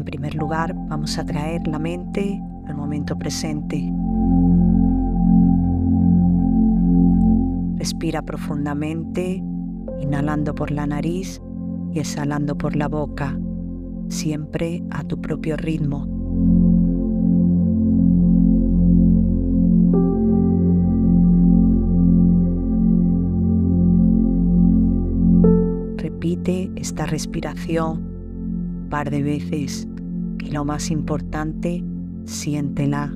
en primer lugar, vamos a traer la mente al momento presente. Respira profundamente, inhalando por la nariz y exhalando por la boca, siempre a tu propio ritmo. Repite esta respiración un par de veces y lo más importante, siéntela.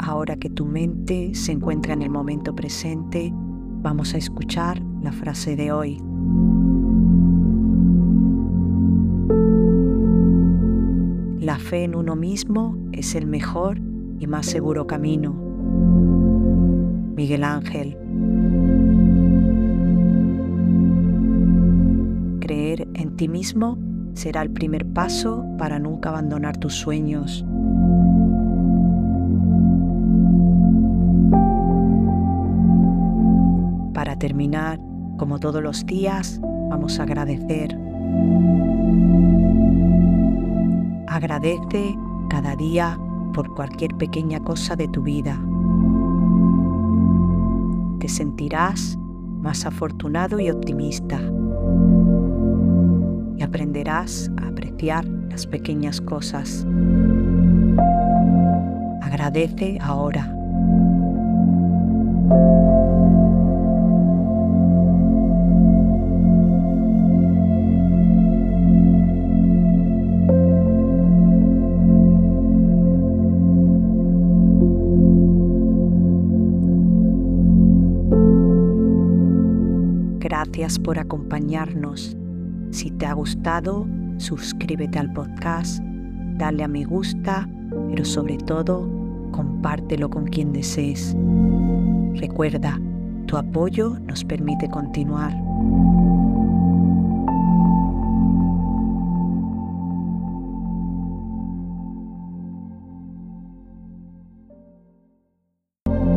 Ahora que tu mente se encuentra en el momento presente, Vamos a escuchar la frase de hoy. La fe en uno mismo es el mejor y más seguro camino. Miguel Ángel. Creer en ti mismo será el primer paso para nunca abandonar tus sueños. Para terminar, como todos los días, vamos a agradecer. Agradece cada día por cualquier pequeña cosa de tu vida. Te sentirás más afortunado y optimista. Y aprenderás a apreciar las pequeñas cosas. Agradece ahora. Gracias por acompañarnos. Si te ha gustado, suscríbete al podcast, dale a me gusta, pero sobre todo, compártelo con quien desees. Recuerda, tu apoyo nos permite continuar.